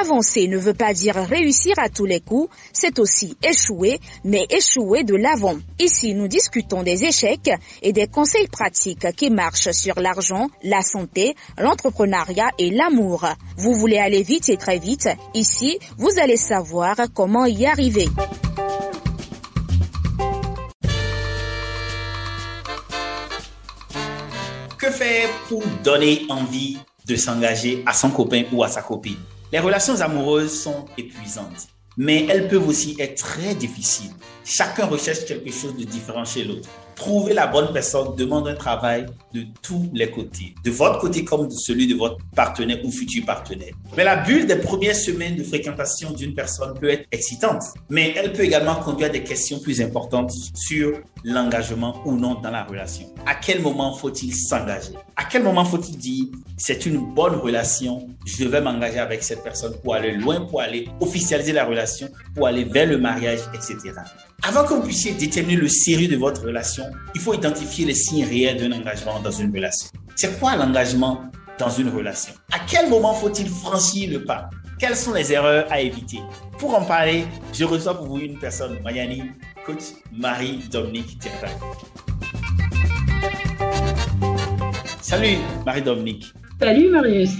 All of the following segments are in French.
Avancer ne veut pas dire réussir à tous les coups, c'est aussi échouer, mais échouer de l'avant. Ici, nous discutons des échecs et des conseils pratiques qui marchent sur l'argent, la santé, l'entrepreneuriat et l'amour. Vous voulez aller vite et très vite, ici, vous allez savoir comment y arriver. Que faire pour donner envie de s'engager à son copain ou à sa copine? Les relations amoureuses sont épuisantes, mais elles peuvent aussi être très difficiles. Chacun recherche quelque chose de différent chez l'autre. Trouver la bonne personne demande un travail de tous les côtés, de votre côté comme de celui de votre partenaire ou futur partenaire. Mais la bulle des premières semaines de fréquentation d'une personne peut être excitante, mais elle peut également conduire à des questions plus importantes sur l'engagement ou non dans la relation. À quel moment faut-il s'engager? À quel moment faut-il dire c'est une bonne relation, je vais m'engager avec cette personne pour aller loin, pour aller officialiser la relation, pour aller vers le mariage, etc. Avant que vous puissiez déterminer le sérieux de votre relation, il faut identifier les signes réels d'un engagement dans une relation. C'est quoi l'engagement dans une relation? À quel moment faut-il franchir le pas? Quelles sont les erreurs à éviter? Pour en parler, je reçois pour vous une personne, Mayani, coach Marie-Dominique Tierra. Salut Marie-Dominique. Salut Marius.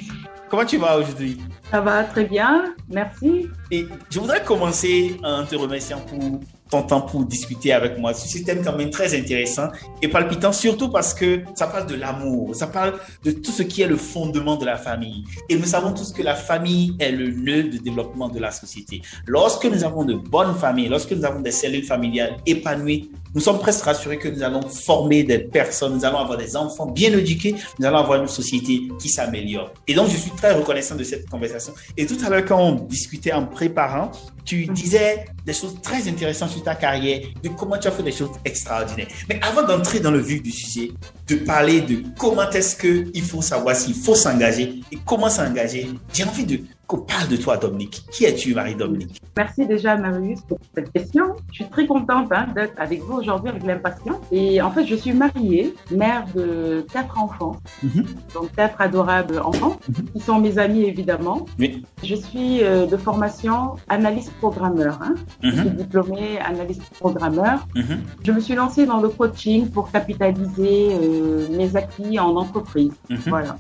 Comment tu vas aujourd'hui? Ça va très bien, merci. Et je voudrais commencer en te remerciant pour ton temps pour discuter avec moi. Ce système quand même très intéressant et palpitant, surtout parce que ça parle de l'amour, ça parle de tout ce qui est le fondement de la famille. Et nous savons tous que la famille est le nœud de développement de la société. Lorsque nous avons de bonnes familles, lorsque nous avons des cellules familiales épanouies, nous sommes presque rassurés que nous allons former des personnes, nous allons avoir des enfants bien éduqués, nous allons avoir une société qui s'améliore. Et donc, je suis très reconnaissant de cette conversation. Et tout à l'heure, quand on discutait en préparant, tu mhm. disais des choses très intéressantes sur ta carrière, de comment tu as fait des choses extraordinaires. Mais avant d'entrer dans le vif du sujet, de parler de comment est-ce qu'il faut savoir s'il faut s'engager et comment s'engager, j'ai envie de parle de toi, Dominique. Qui es-tu, Marie-Dominique Merci déjà, Marius, pour cette question. Je suis très contente hein, d'être avec vous aujourd'hui avec l'impatient. Et en fait, je suis mariée, mère de quatre enfants, mhm. donc quatre adorables enfants, mhm. qui sont mes amis évidemment. Oui. Je suis euh, de formation analyste programmeur. Hein. Je suis mhm. diplômée analyste programmeur. Je me suis lancée dans le coaching pour capitaliser euh, mes acquis en entreprise. Voilà.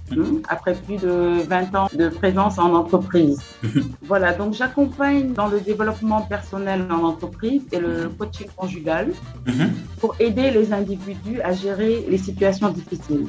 Après plus de 20 ans de présence en entreprise voilà, donc j'accompagne dans le développement personnel en entreprise et le coaching conjugal mhm. pour aider les individus à gérer les situations difficiles.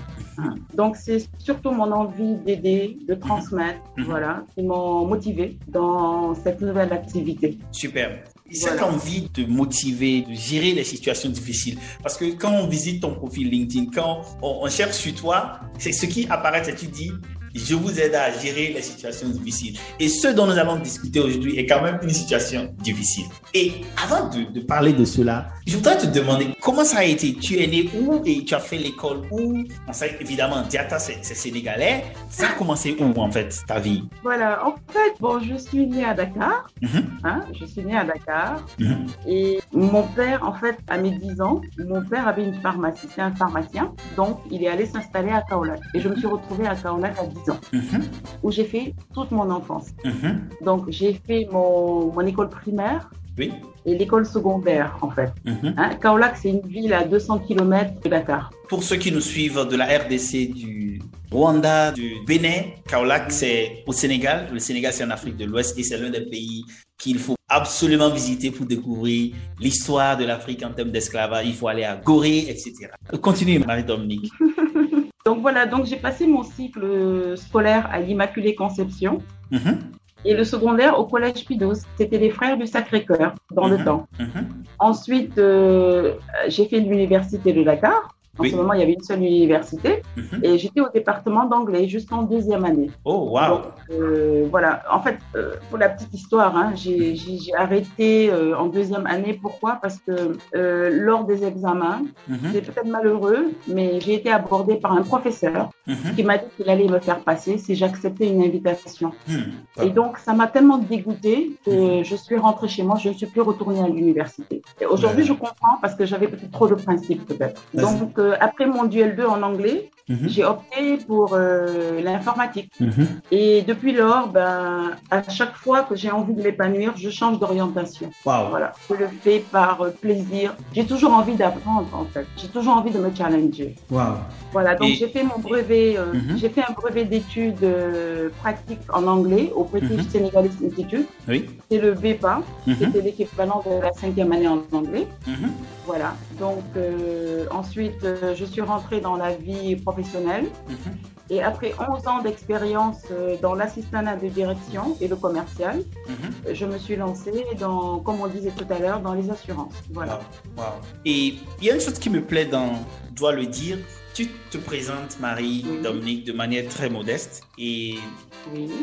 Donc c'est surtout mon envie d'aider, de transmettre, mhm. voilà, qui m'ont motivé dans cette nouvelle activité. Super. Cette envie de motiver, de gérer les situations difficiles. Parce que quand on visite ton profil LinkedIn, quand on, on cherche sur toi, c'est ce qui apparaît et tu dis, je vous aide à gérer les situations difficiles. Et ce dont nous allons discuter aujourd'hui est quand même une situation difficile. Et avant de, parler de cela, je voudrais te demander comment ça a été. Tu es né où et tu as fait l'école où? On sait évidemment, Diata, c'est sénégalais. Ça a commencé où en fait, ta vie? Voilà, en fait, bon, je suis née à Dakar. Mhm. hein, je suis née à Dakar. Mhm. Et mon père, en fait, à mes 10 ans, mon père avait une pharmacie. C'est un pharmacien. Donc, il est allé s'installer à Kaolack. Et je me suis retrouvée à Kaolack à 10 Mhm. où j'ai fait toute mon enfance. Mhm. Donc, j'ai fait mon, mon, école primaire oui. et l'école secondaire, en fait. Mhm. Hein, Kaolack, c'est une ville à 200 km de Dakar. Pour ceux qui nous suivent de la RDC, du Rwanda, du Bénin, Kaolack, c'est au Sénégal. Le Sénégal, c'est en Afrique de l'Ouest et c'est l'un des pays qu'il faut absolument visiter pour découvrir l'histoire de l'Afrique en termes d'esclavage. Il faut aller à Gorée, etc. Continue, Marie-Dominique. Donc voilà, donc j'ai passé mon cycle scolaire à l'Immaculée Conception. Mhm. Et le secondaire au collège Pidos, c'était les frères du Sacré-Cœur dans le mhm. temps. Mhm. Ensuite, euh, j'ai fait l'université de Dakar. En ce moment, il y avait une seule université mhm. et j'étais au département d'anglais jusqu'en deuxième année. Oh, wow. Euh, voilà. En fait, euh, pour la petite histoire, hein, j'ai arrêté euh, en deuxième année. Pourquoi? Parce que lors des examens, mhm. c'est peut-être malheureux, mais j'ai été abordée par un professeur mhm. qui m'a dit qu'il allait me faire passer si j'acceptais une invitation. Et donc, ça m'a tellement dégoûtée que je suis rentrée chez moi. Je ne suis plus retournée à l'université. Aujourd'hui, je comprends parce que j'avais peut-être trop de principes, peut-être. Donc, après mon duel 2 en anglais, mhm. j'ai opté pour euh, l'informatique. Mhm. Et depuis lors, ben, à chaque fois que j'ai envie de m'épanouir, je change d'orientation. Voilà, je le fais par euh, plaisir. J'ai toujours envie d'apprendre, en fait. J'ai toujours envie de me challenger. Voilà, donc j'ai fait mon brevet, euh, mhm. j'ai fait un brevet d'études pratiques en anglais au British Senegalese Institute. Oui. C'est le BEPA, c'était l'équivalent de la cinquième année en anglais. Voilà, donc ensuite, je suis rentrée dans la vie professionnelle. Mhm. Et après 11 ans d'expérience euh, dans l'assistanat de direction et le commercial, mhm. je me suis lancée dans, comme on disait tout à l'heure, dans les assurances. Voilà. Et il y a une chose qui me plaît dans, dois le dire, tu te présentes, Marie, Dominique, de manière très modeste et,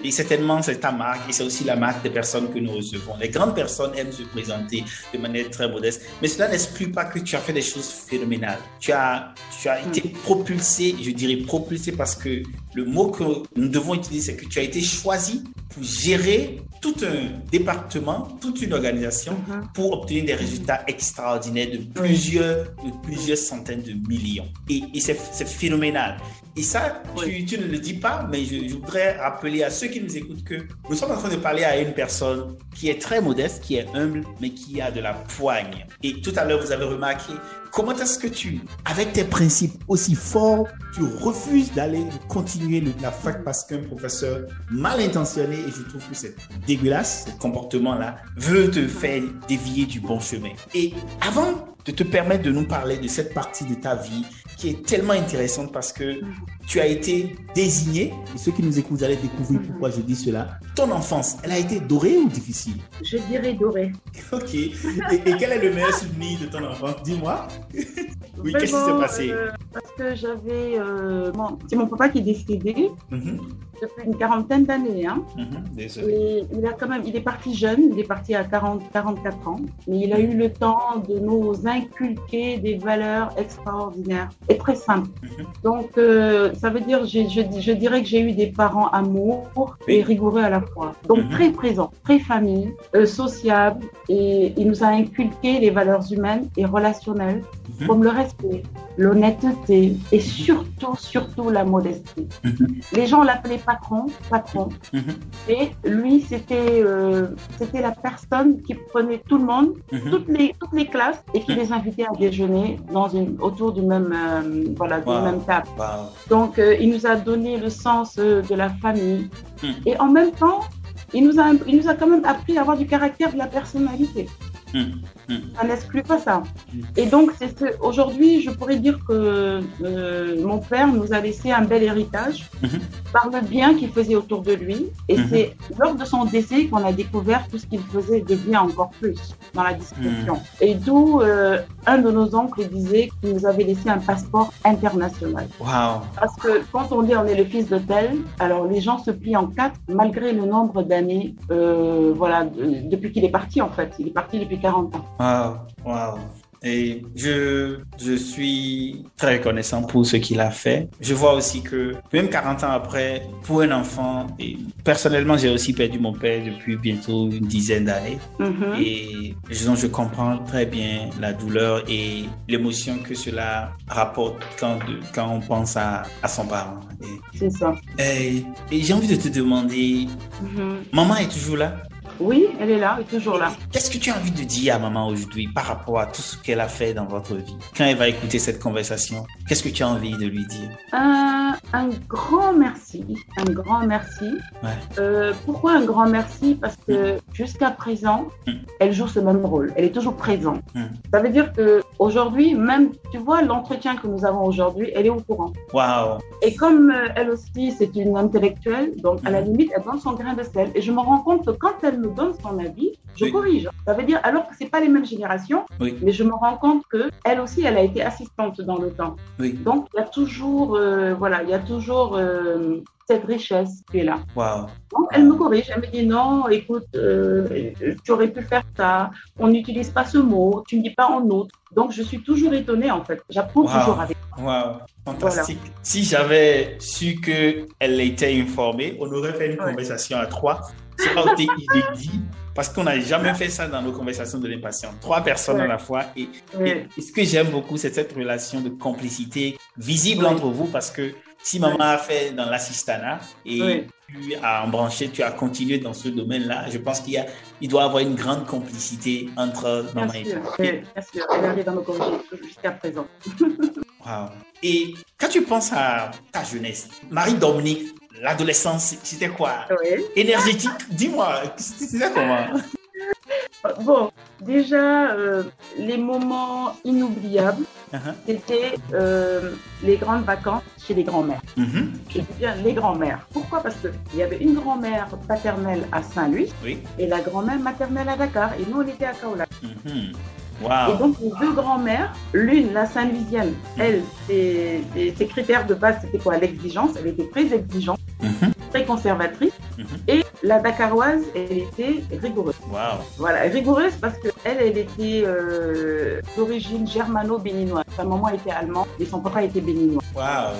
et certainement c'est ta marque et c'est aussi la marque des personnes que nous recevons. Les grandes personnes aiment se présenter de manière très modeste, mais cela n'exclut pas que tu as fait des choses phénoménales. Tu as, tu as été propulsé, je dirais propulsé parce que le mot que nous devons utiliser, c'est que tu as été choisi pour gérer tout un département, toute une organisation mm-hmm. pour obtenir des résultats extraordinaires de plusieurs, de plusieurs centaines de millions. Et, et c'est phénoménal. Et ça, tu, tu, ne le dis pas, mais je, voudrais rappeler à ceux qui nous écoutent que nous sommes en train de parler à une personne qui est très modeste, qui est humble, mais qui a de la poigne. Et tout à l'heure, vous avez remarqué comment est-ce que tu, avec tes principes aussi forts, tu refuses d'aller continuer la fac parce qu'un professeur mal intentionné, et je trouve que c'est dégueulasse, ce comportement-là, veut te faire dévier du bon chemin. Et avant de te permettre de nous parler de cette partie de ta vie qui est tellement intéressante parce que tu as été désigné, et ceux qui nous écoutent, vous allez découvrir pourquoi je dis cela. Ton enfance, elle a été dorée ou difficile? Je dirais dorée. Ok. Et, quel est le meilleur souvenir de ton enfance? Dis-moi. oui, qu'est-ce qui s'est passé? euh, Parce que j'avais. Euh, c'est mon papa qui est décédé. Mhm depuis une quarantaine d'années. Hein. Mhm, et il a quand même, il est parti jeune, il est parti à 40, 44 ans, mais il a eu le temps de nous inculquer des valeurs extraordinaires et très simples. Mhm. Donc, euh, ça veut dire, je, je, dirais que j'ai eu des parents amour et rigoureux à la fois. Donc, mhm. très présents, très famille, euh, sociable, et il nous a inculqué les valeurs humaines et relationnelles, comme le respect, l'honnêteté et surtout, surtout la modestie. Les gens l'appelaient patron, patron. Mhm. Et lui, c'était euh, c'était la personne qui prenait tout le monde, mhm. toutes les toutes les classes, et qui mhm. Les invitait à déjeuner dans une autour du même euh, voilà du même table. Donc, euh, il nous a donné le sens de la famille. Et en même temps, il nous a il nous a quand même appris à avoir du caractère, de la personnalité. Hum. Ça n'exclut pas ça. Et donc, aujourd'hui, je pourrais dire que euh, mon père nous a laissé un bel héritage mhm. par le bien qu'il faisait autour de lui. Et mhm. c'est lors de son décès qu'on a découvert tout ce qu'il faisait de bien encore plus dans la discussion. Mhm. Et d'où euh, un de nos oncles disait qu'il nous avait laissé un passeport international. Parce que quand on dit on est le fils de tel, alors les gens se plient en quatre malgré le nombre d'années, euh, voilà, depuis qu'il est parti en fait. Il est parti depuis 40 ans. Wow, wow. Et je, je suis très reconnaissant pour ce qu'il a fait. Je vois aussi que même 40 ans après, pour un enfant, et personnellement, j'ai aussi perdu mon père depuis bientôt une dizaine d'années. Mm-hmm. Et disons, je comprends très bien la douleur et l'émotion que cela rapporte quand, quand on pense à, à son parent. C'est ça. Et, j'ai envie de te demander, mm-hmm. maman est toujours là? Oui, elle est là, elle est toujours là. Qu'est-ce que tu as envie de dire à maman aujourd'hui par rapport à tout ce qu'elle a fait dans votre vie Quand elle va écouter cette conversation, qu'est-ce que tu as envie de lui dire? Un, un grand merci, un grand merci. Euh, pourquoi un grand merci? Parce que mm. jusqu'à présent, mm. elle joue ce même rôle. Elle est toujours présente. Mm. Ça veut dire que aujourd'hui, même, tu vois, l'entretien que nous avons aujourd'hui, elle est au courant. Waouh. Et comme euh, elle aussi, c'est une intellectuelle, donc à la mhm. limite, elle donne son grain de sel. Et je me rends compte que quand elle me donne son avis, je corrige. Ça veut dire, alors que c'est pas les mêmes générations, mais je me rends compte que elle aussi, elle a été assistante dans le temps. Donc, il y a toujours, euh, voilà, il y a toujours euh, cette richesse qui est là. Donc, elle me corrige, elle me dit non, écoute, euh, tu aurais pu faire ça, on n'utilise pas ce mot, tu ne dis pas en autre. Donc, je suis toujours étonnée en fait. J'apprends toujours avec. Wow, fantastique. Si j'avais su qu'elle était informée, on aurait fait une conversation à trois. Été inédit parce qu'on n'a jamais fait ça dans nos conversations de l'impatience. Trois personnes à la fois. Et, ce que j'aime beaucoup, c'est cette relation de complicité visible entre vous parce que si maman a fait dans l'assistanat et tu as embranché, tu as continué dans ce domaine-là, je pense qu'il il doit y avoir une grande complicité entre maman et toi. Bien sûr, elle arrive dans nos jusqu'à présent. wow. Et quand tu penses à ta jeunesse, Marie-Dominique, l'adolescence, c'était quoi? Énergétique? Dis-moi, c'était comment? Bon, déjà, euh, les moments inoubliables, uh-huh. c'était euh, les grandes vacances chez les grands-mères. Mm-hmm. Je dis bien les grands-mères. Pourquoi? Parce qu'il y avait une grand-mère paternelle à Saint-Louis et la grand-mère maternelle à Dakar. Et nous, on était à Kaolack. Mm-hmm. Et donc, les deux grands-mères, l'une, la Saint-Louisienne, elle, ses, ses, critères de base, c'était quoi? L'exigence. Elle était très exigeante, mhm. très conservatrice. Mhm. Et la Dakaroise, elle était rigoureuse. Voilà, rigoureuse parce qu'elle, elle était euh, d'origine germano-béninoise. Sa maman était allemande et son papa était béninois. Waouh,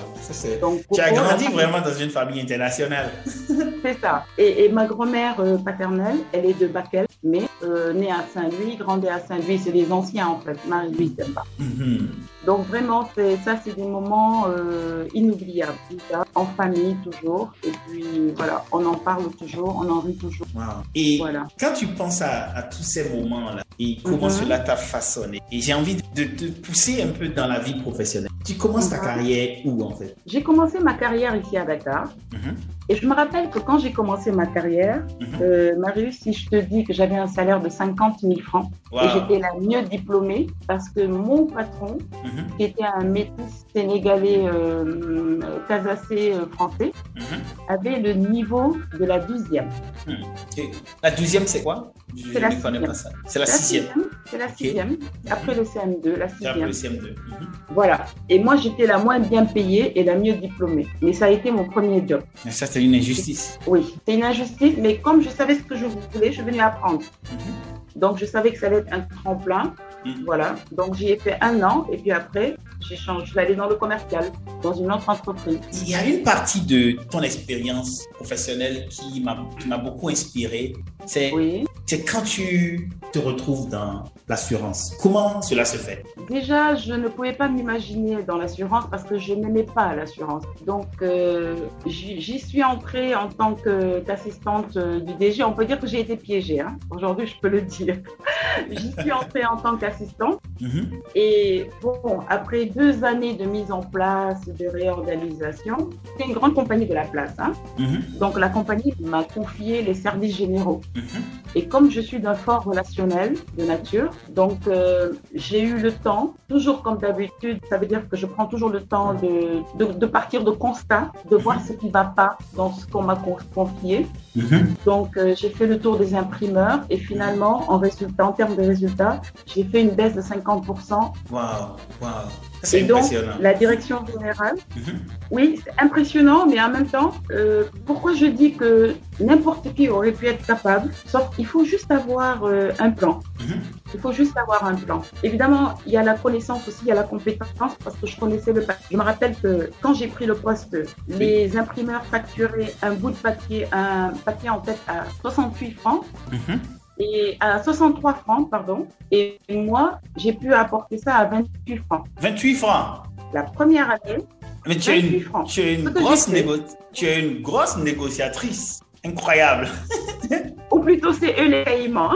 tu as grandi vraiment dans une famille internationale. C'est ça. Et, ma grand-mère euh, paternelle, elle est de Bakel, mais euh, née à Saint-Louis, grandie à Saint-Louis. C'est les anciens en fait, Marie-Louise Demba. Mhm. Donc vraiment, ça, c'est des moments euh, inoubliables. En famille toujours. Et puis voilà, on en parle toujours, on en rit toujours. Et voilà. quand tu penses à, tous ces moments-là et comment mhm. cela t'a façonné, et j'ai envie de te pousser un peu dans la vie professionnelle. Tu commences ta mhm. carrière où en fait? J'ai commencé ma carrière ici à Dakar. Et je me rappelle que quand j'ai commencé ma carrière, euh, Marius, si je te dis que j'avais un salaire de 50 000 francs et j'étais la mieux diplômée parce que mon patron Mhm. qui était un métis sénégalais euh, casacé euh, français, mhm. avait le niveau de la douzième. Hmm. La douzième, c'est quoi? C'est la sixième. C'est la sixième. C'est la sixième. Après le CM2, la sixième. Après le CM2. Mhm. Voilà. Et moi, j'étais la moins bien payée et la mieux diplômée. Mais ça a été mon premier job. Mais ça, c'est une injustice. Oui, c'est une injustice. Mais comme je savais ce que je voulais, je venais apprendre. Donc, je savais que ça allait être un tremplin. Mhm. Voilà. Donc, j'y ai fait un an. Et puis après, j'ai changé. Je suis allée dans le commercial, dans une autre entreprise. Il y a une partie de ton expérience professionnelle qui m'a beaucoup inspiré. C'est oui. Quand tu te retrouves dans l'assurance. Comment cela se fait? Déjà, je ne pouvais pas m'imaginer dans l'assurance parce que je n'aimais pas l'assurance. Donc, euh, j'y suis entrée en tant qu'assistante euh, du DG. On peut dire que j'ai été piégée. Hein. Aujourd'hui, je peux le dire. j'y suis entrée en tant qu'assistante. Mhm. Et bon, après deux années de mise en place, de réorganisation, c'est une grande compagnie de la place. Hein. Mhm. Donc, la compagnie m'a confié les services généraux. Mhm. Et comme je suis d'un fort relationnel de nature, donc euh, j'ai eu le temps, toujours comme d'habitude, ça veut dire que je prends toujours le temps de, de, partir de constat, de voir ce qui ne va pas dans ce qu'on m'a confié. Donc, euh, j'ai fait le tour des imprimeurs et finalement, en résultat, en termes de résultats, j'ai fait une baisse de 50%. Waouh, waouh. C'est impressionnant. Donc, la direction générale, mhm. oui, c'est impressionnant, mais en même temps, euh, pourquoi je dis que n'importe qui aurait pu être capable, sauf qu'il faut juste avoir euh, un plan. Mhm. Il faut juste avoir un plan. Évidemment, il y a la connaissance aussi, il y a la compétence, parce que je connaissais le papier. Je me rappelle que quand j'ai pris le poste, les imprimeurs facturaient un bout de papier, un papier en fait à 68 francs. Mhm et à 63 francs, pardon. Et moi, j'ai pu apporter ça à 28 francs. 28 francs La première année. Mais tu es une, tu es une, grosse, tu es une grosse négociatrice. Incroyable. Ou plutôt, c'est eux les paiements.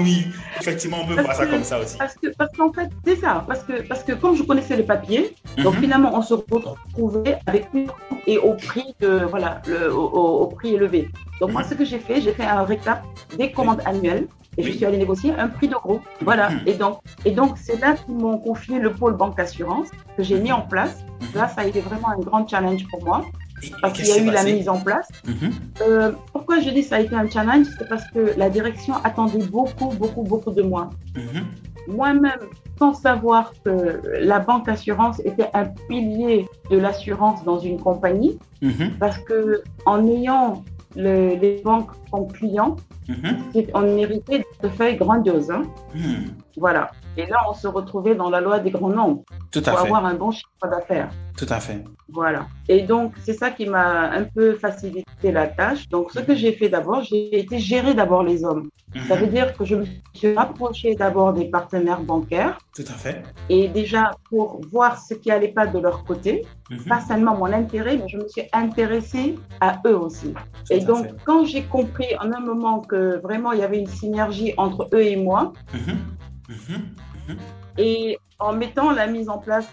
Oui, effectivement, on peut voir ça comme ça aussi. Parce que, parce qu'en fait, c'est ça. Parce que, parce que quand je connaissais les papiers, donc mhm. finalement, on se retrouvait avec une et au prix de, voilà, le, au, prix élevé. Donc moi, ce que j'ai fait, j'ai fait un récap des commandes annuelles et je suis allée négocier un prix de groupe. Voilà. Mhm. Et donc, et donc c'est là qu'ils m'ont confié le pôle banque assurance que j'ai mis en place. Mhm. Là, ça a été vraiment un grand challenge pour moi. Parce qu'il y a eu la mise en place. Euh, pourquoi je dis ça a été un challenge C'est parce que la direction attendait beaucoup, beaucoup, beaucoup de moi. Moi-même, sans savoir que la banque assurance était un pilier de l'assurance dans une compagnie, mhm. parce que en ayant les banques comme clients, on méritait de faire grandiose. Hein. Mhm. Voilà. Et là, on se retrouvait dans la loi des grands nombres Tout à pour fait. avoir un bon chiffre d'affaires. Tout à fait. Voilà. Et donc, c'est ça qui m'a un peu facilité la tâche. Donc, ce que j'ai fait d'abord, j'ai été gérer d'abord les hommes. Ça veut dire que je me suis rapprochée d'abord des partenaires bancaires. Tout à fait. Et déjà, pour voir ce qui n'allait pas de leur côté, mhm. pas seulement mon intérêt, mais je me suis intéressée à eux aussi. et donc, quand j'ai compris en un moment que vraiment il y avait une synergie entre eux et moi, mhm. Et en mettant la mise en place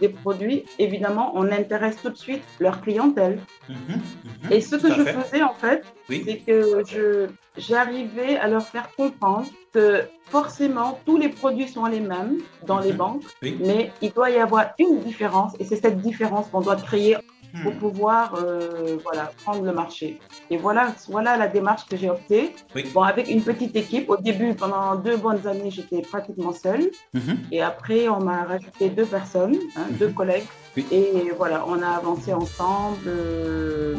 des produits, évidemment, on intéresse tout de suite leur clientèle. Mhm. Mhm. Et ce que je faisais, en fait, c'est que je, j'arrivais à leur faire comprendre que forcément, tous les produits sont les mêmes dans les banques, mais il doit y avoir une différence, et c'est cette différence qu'on doit créer pour hmm. pouvoir euh, voilà, prendre le marché. Et voilà, voilà la démarche que j'ai optée. Bon, avec une petite équipe. Au début, pendant deux bonnes années, j'étais pratiquement seule. Mhm. Et après, on m'a rajouté deux personnes, hein, deux mhm. Et voilà, on a avancé ensemble. Euh,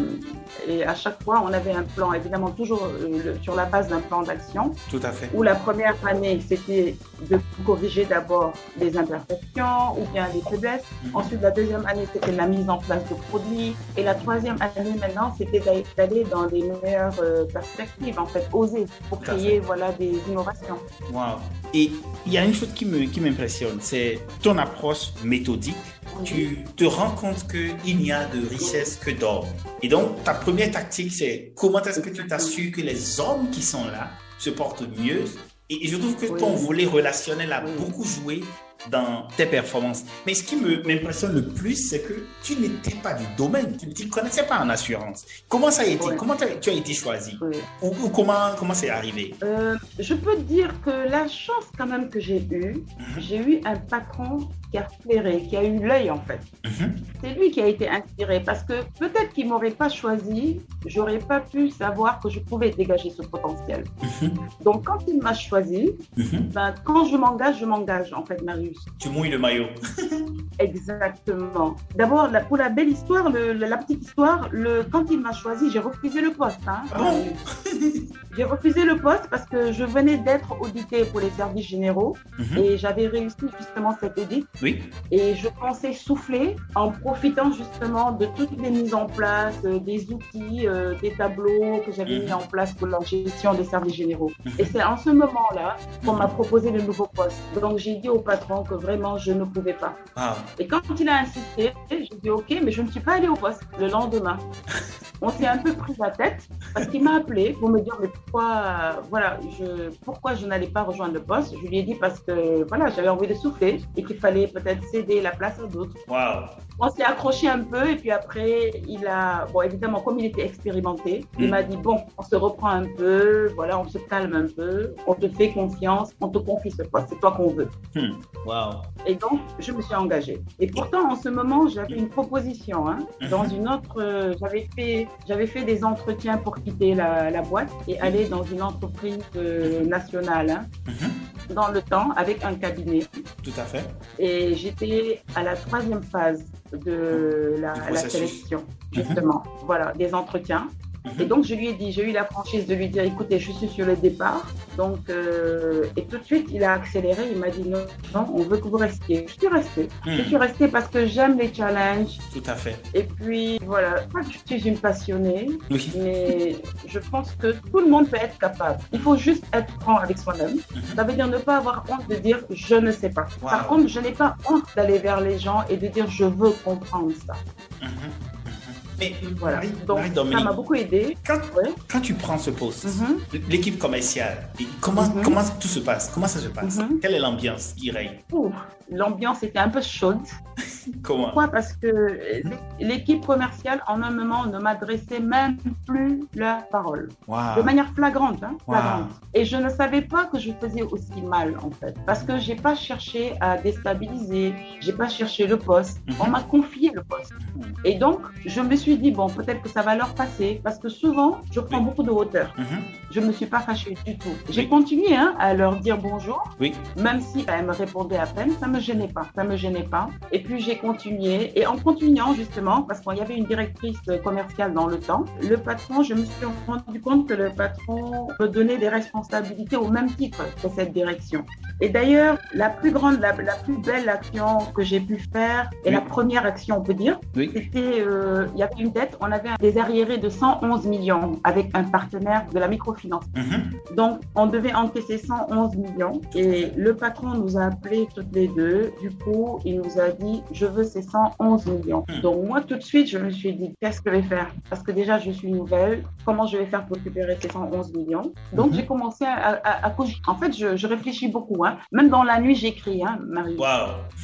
et à chaque fois, on avait un plan, évidemment, toujours euh, sur la base d'un plan d'action. Tout à fait. Où la première année, c'était de corriger d'abord les imperfections ou bien les faiblesses. Mhm. Ensuite, la deuxième année, c'était la mise en place de produits. Et la troisième année, maintenant, c'était d'aller dans les meilleures euh, perspectives, en fait, oser pour créer voilà, des innovations. Wow. Et il y a une chose qui m'impressionne, c'est ton approche méthodique tu te rends compte qu'il n'y a de richesse que d'or. Et donc, ta première tactique, c'est comment est-ce que tu t'assures que les hommes qui sont là se portent mieux? Et je trouve que ton volet relationnel a beaucoup joué dans tes performances. Mais ce qui m'impressionne le plus, c'est que tu n'étais pas du domaine, tu ne connaissais pas en assurance. Comment ça a été? Comment tu as été choisi? Ou, comment comment c'est arrivé? Euh, Je peux dire que la chance quand même que j'ai eue, mhm. j'ai eu un patron qui a flairé, qui a eu l'œil en fait. Mhm. C'est lui qui a été inspiré parce que peut-être qu'il m'aurait pas choisi, j'aurais pas pu savoir que je pouvais dégager ce potentiel. Mhm. Donc quand il m'a choisi, ben, quand je m'engage, je m'engage en fait, Marie. Tu mouilles le maillot. Exactement. D'abord, pour la belle histoire, la petite histoire, le, quand il m'a choisi, j'ai refusé le poste. Hein. Ah j'ai refusé le poste parce que je venais d'être auditée pour les services généraux mhm. et j'avais réussi justement cette audit. Oui. Et je pensais souffler en profitant justement de toutes les mises en place, euh, des outils, euh, des tableaux que j'avais mhm. mis en place pour la gestion des services généraux. Mhm. Et c'est en ce moment-là qu'on m'a proposé le nouveau poste. Donc j'ai dit au patron que vraiment je ne pouvais pas. Ah. Et quand il a insisté, j'ai dit ok, mais je ne suis pas allée au poste le lendemain. On s'est un peu pris la tête parce qu'il m'a appelé pour me dire mais pourquoi, voilà, je, pourquoi je n'allais pas rejoindre le poste? Je lui ai dit parce que voilà, j'avais envie de souffler et qu'il fallait peut-être céder la place à d'autres. Wow. On s'est accroché un peu et puis après, il a, bon, évidemment, comme il était expérimenté, il hmm. m'a dit bon, on se reprend un peu, voilà, on se calme un peu, on te fait confiance, on te confie ce poste, c'est toi qu'on veut. Wow. Et donc, je me suis engagée. Et pourtant, en ce moment, j'avais une proposition. Hein, hmm. dans une autre, euh, j'avais fait, j'avais fait des entretiens pour quitter la, la boîte et aller dans une entreprise euh, nationale. Hein, dans le temps avec un cabinet. Tout à fait. Et j'étais à la troisième phase de la, la sélection, justement. Voilà, des entretiens. Mhm. Et donc, je lui ai dit, j'ai eu la franchise de lui dire, écoutez, je suis sur le départ. Donc, euh, et tout de suite, il a accéléré. Il m'a dit, non, non, on veut que vous restiez. Je suis restée. Je mhm. suis restée parce que j'aime les challenges. Tout à fait. Et puis, voilà, pas que je suis une passionnée, mais je pense que tout le monde peut être capable. Il faut juste être franc avec soi-même. Mhm. Ça veut dire ne pas avoir honte de dire, je ne sais pas. Par contre, je n'ai pas honte d'aller vers les gens et de dire, je veux comprendre ça. Mais voilà. Donc, ça m'a beaucoup aidé. Quand, quand, tu prends ce poste, mhm. l'équipe commerciale, comment, mhm. comment tout se passe? Comment ça se passe? Mhm. Quelle est l'ambiance qui règne l'ambiance était un peu chaude. Comment Pourquoi? Parce que l'équipe commerciale, en un moment, ne m'adressait même plus la parole. De manière flagrante, hein, flagrante. Et je ne savais pas que je faisais aussi mal, en fait. Parce que j'ai pas cherché à déstabiliser, j'ai pas cherché le poste. Mhm. On m'a confié le poste. Et donc, je me suis dit, bon, peut-être que ça va leur passer. Parce que souvent, je prends beaucoup de hauteur. Mhm. Je ne me suis pas fâchée du tout. J'ai continué hein, à leur dire bonjour. Oui. Même si elles me répondaient à peine, ça me gênait pas. Ça me gênait pas. Et puis, j'ai continué. Et en continuant, justement, parce qu'il y avait une directrice commerciale dans le temps, le patron, je me suis rendu compte que le patron peut donner des responsabilités au même titre que cette direction. Et d'ailleurs, la plus grande, la, plus belle action que j'ai pu faire, et la première action, on peut dire, c'était, euh, il y avait une dette, on avait des arriérés de 111 millions avec un partenaire de la microfinance. Mhm. Donc, on devait encaisser 111 millions et le patron nous a appelés toutes les deux. Du coup, il nous a dit, je veux ces 111 millions. Hmm. Donc, moi, tout de suite, je me suis dit, qu'est-ce que je vais faire? Parce que déjà, je suis nouvelle. Comment je vais faire pour récupérer ces 111 millions? Donc, mhm. j'ai commencé à, à, à, En fait, je, je réfléchis beaucoup. Hein. Même dans la nuit, j'écris, hein, Marie. Wow.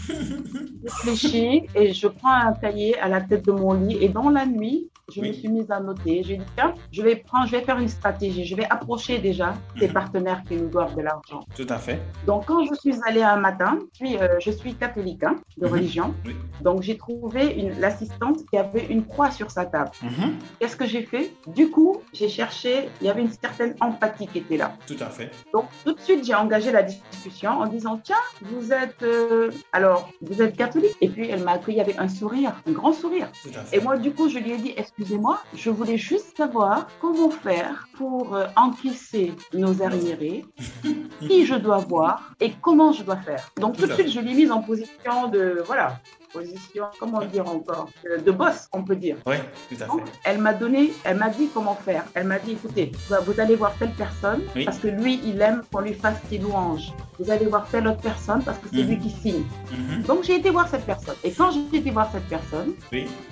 je réfléchis et je prends un cahier à la tête de mon lit. Et dans la nuit, je me suis mise à noter. J'ai dit, tiens, je vais prendre, je vais faire une stratégie. Je vais approcher déjà ces mhm. partenaires qui nous doivent de l'argent. Tout à fait. Donc, quand je suis allée un matin, je suis, euh, je suis catholique hein, de mhm. religion. Donc, j'ai trouvé l'assistante qui avait une croix sur sa table. Mhm. Qu'est-ce que j'ai fait? Du coup, j'ai cherché, il y avait une certaine empathie qui était là. Tout à fait. Donc, tout de suite, j'ai engagé la discussion en disant, tiens, vous êtes, euh, alors, vous êtes catholique? Et puis, elle m'a accueilli avec un sourire, un grand sourire. Tout à fait. Et moi, du coup, je lui ai dit, excusez-moi, je voulais juste savoir comment faire pour euh, encaisser nos arriérés, qui je dois voir et comment je dois faire. Donc tout de suite, je l'ai mise en position de, voilà, position, comment dire encore, de boss, on peut dire. Oui, tout à fait. elle m'a donné, elle m'a dit comment faire. Elle m'a dit, écoutez, vous allez voir telle personne parce que lui, il aime qu'on lui fasse ses louanges. Vous allez voir telle autre personne parce que c'est lui mhm. qui signe. Mhm. Donc j'ai été voir cette personne. Et quand j'ai été voir cette personne,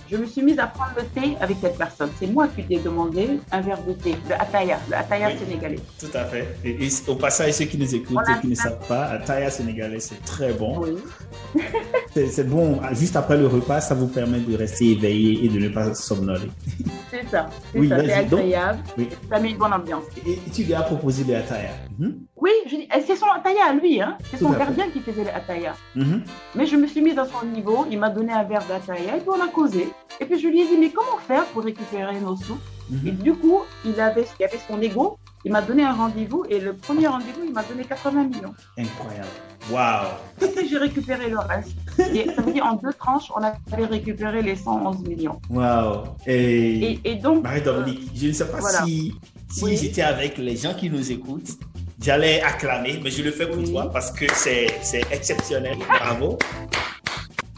je me suis mise à prendre le thé avec cette personne. C'est moi qui t'ai demandé un verre de thé, le ataya, le ataya sénégalais. Tout à fait. Et, au passage, ceux qui nous écoutent et qui ne savent pas, ataya sénégalais, c'est très bon. Oui. c'est bon juste après le repas, ça vous permet de rester éveillé et de ne pas somnoler. C'est ça. C'est. C'est agréable. Ça met une bonne ambiance. Et tu lui as proposé le ataya. Mhm. Oui, c'est son ataya à lui. Hein. C'est son gardien qui faisait le ataya. Mhm. Mais je me suis mise à son niveau. Il m'a donné un verre d'ataya et puis on a causé. Et puis je lui ai dit, mais comment faire pour récupérer nos sous? Mhm. Et du coup, il avait, il avait son ego. Il m'a donné un rendez-vous et le premier rendez-vous, il m'a donné 80 millions. Incroyable. Waouh j'ai récupéré le reste. Et ça veut dire en deux tranches, on avait récupéré les 111 millions. Waouh et, et, donc. Marie-Dominique, je ne sais pas si, si j'étais avec les gens qui nous écoutent, j'allais acclamer, mais je le fais pour toi parce que c'est exceptionnel. Bravo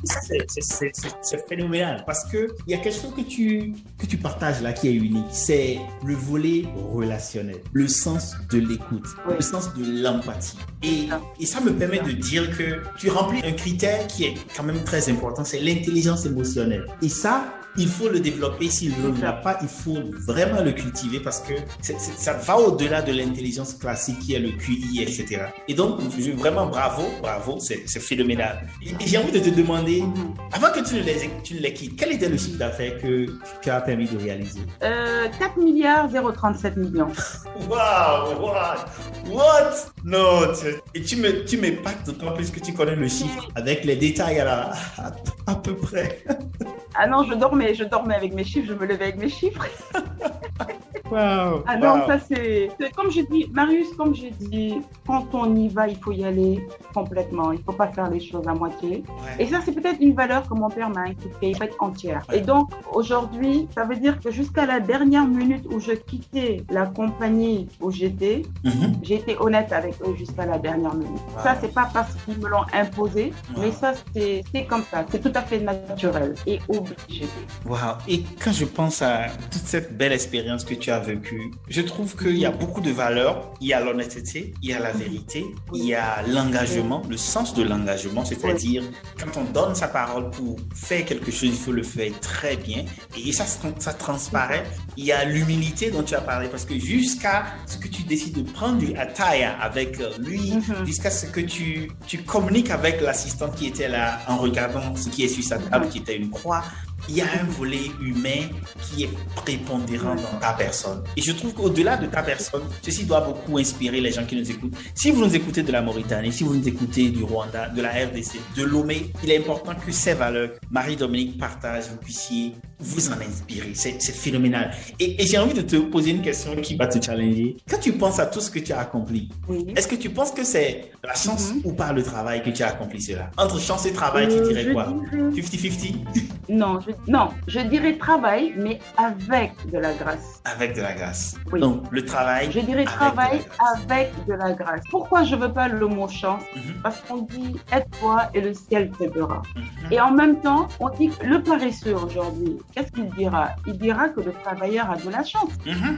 c'est phénoménal parce que il y a quelque chose que tu, que tu partages là qui est unique. C'est le volet relationnel, le sens de l'écoute, le sens de l'empathie. Et, et ça me permet de dire que tu remplis un critère qui est quand même très important, c'est l'intelligence émotionnelle. Et ça, il faut le développer. S'il ne l'a pas, il faut vraiment le cultiver parce que ça va au-delà de l'intelligence classique qui est le QI, etc. Et donc, vraiment bravo, bravo, c'est phénoménal. Et, j'ai envie de te demander, mhm. avant que tu ne les, tu ne les quittes, quel était le chiffre d'affaires que tu as permis de réaliser? Euh, 4 milliards 037 millions. Waouh, what? What? Non, et tu me, tu d'autant plus que tu connais le chiffre avec les détails à, à, à peu près. Ah non, je dormais, je dormais avec mes chiffres, je me levais avec mes chiffres. Wow, ah non, ça c'est. Comme je dis, Marius, comme je dis, quand on y va, il faut y aller complètement. Il ne faut pas faire les choses à moitié. Et ça, c'est peut-être une valeur que mon père m'a inculquée, il faut être entière. Et donc, aujourd'hui, ça veut dire que jusqu'à la dernière minute où je quittais la compagnie où j'étais, mhm. j'ai été honnête avec eux jusqu'à la dernière minute. Ça, c'est pas parce qu'ils me l'ont imposé, mais ça, c'est comme ça. C'est tout à fait naturel et obligé. Wow. Et quand je pense à toute cette belle expérience que tu as vécue, je trouve qu'il y a beaucoup de valeurs. Il y a l'honnêteté, il y a la vérité, il y a l'engagement, le sens de l'engagement, c'est-à-dire quand on donne sa parole pour faire quelque chose, il faut le faire très bien. Et ça, ça transparaît. Il y a l'humilité dont tu as parlé, parce que jusqu'à ce que tu décides de prendre du attire avec lui, mhm. jusqu'à ce que tu, tu communiques avec l'assistante qui était là en regardant ce qui est sur sa table, qui était une croix, il y a un volet humain qui est prépondérant dans ta personne. Et je trouve qu'au-delà de ta personne, ceci doit beaucoup inspirer les gens qui nous écoutent. Si vous nous écoutez de la Mauritanie, si vous nous écoutez du Rwanda, de la RDC, de Lomé, il est important que ces valeurs, Marie-Dominique partage, vous puissiez vous en inspirer. C'est phénoménal. Et, j'ai envie de te poser une question qui va te challenger. Quand tu penses à tout ce que tu as accompli, est-ce que tu penses que c'est la chance mm-hmm. ou par le travail que tu as accompli cela? Entre chance et travail, tu euh, dirais quoi? 50-50 Non, non, je dirais travail, mais avec de la grâce. Avec de la grâce. Oui. Donc, le travail. Je dirais travail avec de la grâce. Pourquoi je veux pas le mot chance? Mhm. Parce qu'on dit aide-toi et le ciel t'aidera. Mhm. Et en même temps, on dit que le paresseux aujourd'hui, qu'est-ce qu'il dira? Il dira que le travailleur a de la chance. Mhm.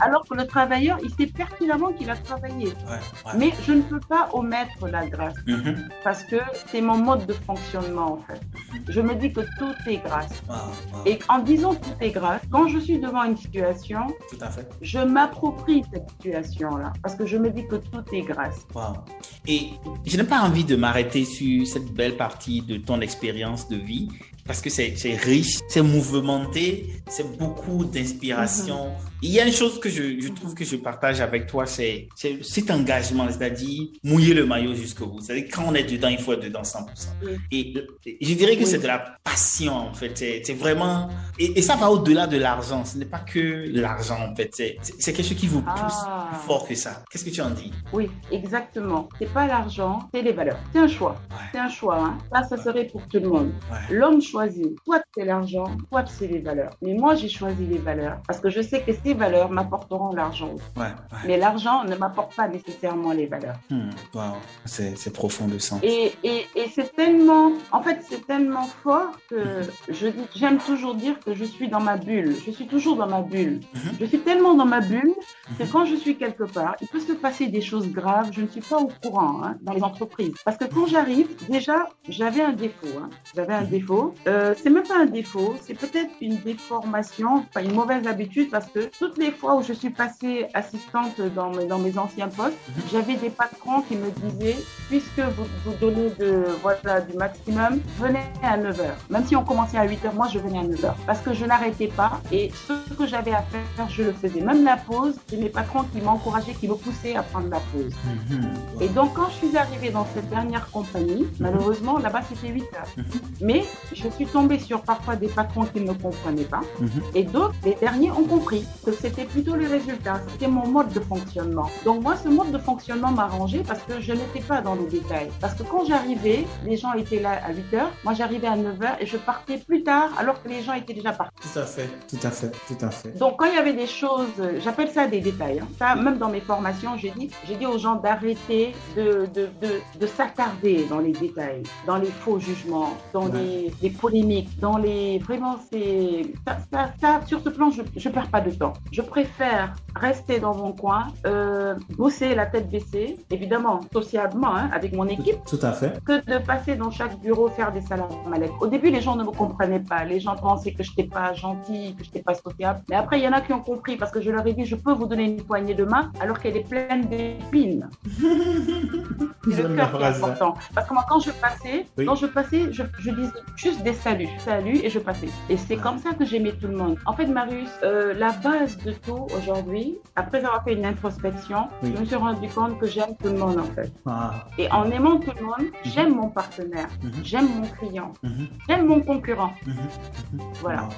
Alors que le travailleur, il sait pertinemment qu'il a travaillé. Mais je ne peux pas omettre la grâce. Parce que c'est mon mode de fonctionnement, en fait. Je me dis que tout est grâce. Et en disant tout est grâce, quand je suis devant une situation, je m'approprie cette situation-là parce que je me dis que tout est grâce. Et je n'ai pas envie de m'arrêter sur cette belle partie de ton expérience de vie parce que c'est riche, c'est mouvementé, c'est beaucoup d'inspiration. Mhm. Il y a une chose que je, je, trouve que je partage avec toi, c'est cet engagement, c'est-à-dire mouiller le maillot jusqu'au bout. C'est-à-dire quand on est dedans, il faut être dedans 100%. Et, je dirais que c'est de la passion, en fait. C'est vraiment... Et, ça va au-delà de l'argent. Ce n'est pas que l'argent, en fait. C'est quelque chose qui vous pousse ah. plus fort que ça. Qu'est-ce que tu en dis? Oui, exactement. C'est pas l'argent, c'est les valeurs. C'est un choix. C'est un choix. Hein. Ça, ça serait pour tout le monde. L'homme choisit. Soit c'est l'argent, soit c'est les valeurs. Mais moi, j'ai choisi les valeurs parce que je sais que ces valeurs m'apporteront l'argent. Mais l'argent ne m'apporte pas nécessairement les valeurs. Hmm, c'est profond de sens. Et, et, et c'est tellement, en fait, c'est tellement fort que j'aime toujours dire que je suis dans ma bulle. Je suis toujours dans ma bulle. Mhm. Je suis tellement dans ma bulle que quand je suis quelque part, il peut se passer des choses graves. Je ne suis pas au courant hein, dans les entreprises. Parce que quand j'arrive, déjà, j'avais un défaut. Hein. J'avais un défaut. Euh, c'est même pas un défaut, c'est peut-être une déformation, pas une mauvaise habitude parce que toutes les fois où je suis passée assistante dans mes, dans mes anciens postes, mhm. j'avais des patrons qui me disaient, puisque vous, vous donnez de, voilà, du maximum, venez à 9h. Même si on commençait à 8h, moi je venais à 9h. Parce que je n'arrêtais pas et ce que j'avais à faire, je le faisais. Même la pause, c'est mes patrons qui m'encourageaient, qui me poussaient à prendre la pause. Mhm. Et donc quand je suis arrivée dans cette dernière compagnie, mhm. malheureusement là-bas c'était 8h. Mais je suis tombée sur parfois des patrons qui ne comprenaient pas et d'autres, les derniers ont compris que c'était plutôt les résultats, c'était mon mode de fonctionnement. Donc moi, ce mode de fonctionnement m'a arrangé parce que je n'étais pas dans les détails. Parce que quand j'arrivais, les gens étaient là à 8 heures, moi j'arrivais à 9 heures et je partais plus tard alors que les gens étaient déjà partis. Tout à fait, tout à fait, tout à fait. Donc quand il y avait des choses, j'appelle ça des détails. Hein. Ça, même dans mes formations, j'ai dit, j'ai dit aux gens d'arrêter de, de, de, de s'attarder dans les détails, dans les faux jugements, dans les, les, polémiques, dans les... Vraiment, c'est... Ça, ça, ça, sur ce plan, je ne perds pas de temps. Je préfère rester dans mon coin, euh, bosser la tête baissée, évidemment, socialement, hein, avec mon équipe. Tout, à fait. Que de passer dans chaque bureau faire des salades. Au début, les gens ne me comprenaient pas. Les gens pensaient que je n'étais pas gentil, que je n'étais pas sociable. Mais après, il y en a qui ont compris parce que je leur ai dit, je peux vous donner une poignée de main alors qu'elle est pleine d'épines. C'est le cœur qui est important. Parce que moi, quand je passais, quand je passais, je, disais juste des saluts, salut, et je passais. Et c'est comme ça que j'aimais tout le monde. En fait, Marius, euh, la base de tout aujourd'hui, après avoir fait une introspection, je me suis rendu compte que j'aime tout le monde en fait. Ah. Et en aimant tout le monde, mhm. j'aime mon partenaire, mhm. j'aime mon client, mhm. j'aime mon concurrent. Voilà.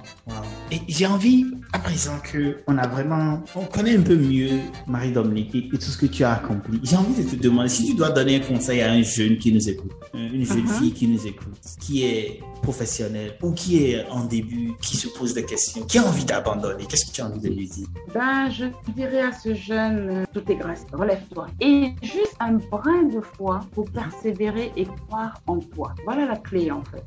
Et j'ai envie, à présent que on a vraiment, on connaît un peu mieux Marie-Dominique et, tout ce que tu as accompli, j'ai envie de te demander si tu dois donner un conseil à un jeune qui nous écoute, une jeune fille qui nous écoute, qui est professionnelle ou qui est en début, qui se pose des questions, qui a envie d'abandonner, qu'est-ce que tu as envie de lui poésie Ben, je dirais à ce jeune, euh, tout est grâce, relève-toi. Et juste un brin de foi pour persévérer et croire en toi. Voilà la clé en fait.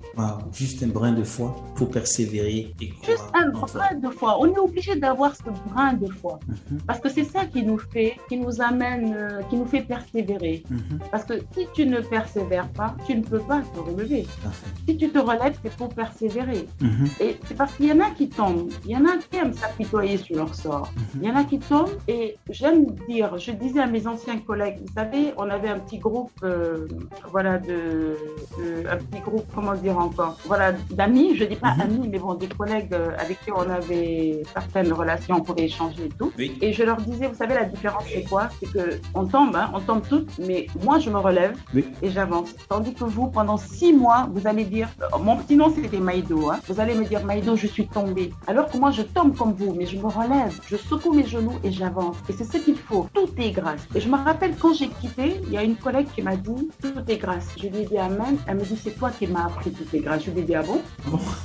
juste un brin de foi pour persévérer et croire Juste un brin de foi. On est obligé d'avoir ce brin de foi. Mhm. Parce que c'est ça qui nous fait, qui nous amène, euh, qui nous fait persévérer. Mhm. Parce que si tu ne persévères pas, tu ne peux pas te relever. Si tu te relèves, c'est pour persévérer. Mhm. Et c'est parce qu'il y en a qui tombent. Il y en a qui aiment s'apitoyer sur leur sort. Il y en a qui tombent et j'aime dire, je disais à mes anciens collègues, vous savez, on avait un petit groupe, euh, voilà, de, un petit groupe, comment dire encore, voilà, d'amis, je dis pas amis, mais bon, des collègues euh, avec qui on avait certaines relations, on pouvait échanger et tout. Et je leur disais, vous savez, la différence c'est quoi? C'est que on tombe, hein, on tombe toutes, mais moi je me relève et j'avance. Tandis que vous, pendant six mois, vous allez dire, euh, mon petit nom c'était Maïdo, hein, vous allez me dire Maïdo, je suis tombée. Alors que moi je tombe comme vous, mais je me relève, je secoue mes genoux et j'avance. Et c'est ce qu'il faut. Tout est grâce. Et je me rappelle quand j'ai quitté, il y a une collègue qui m'a dit, tout est grâce. Je lui ai dit Amen. Elle me dit, c'est toi qui m'as appris tout est grâce. Je lui ai dit, ah bon,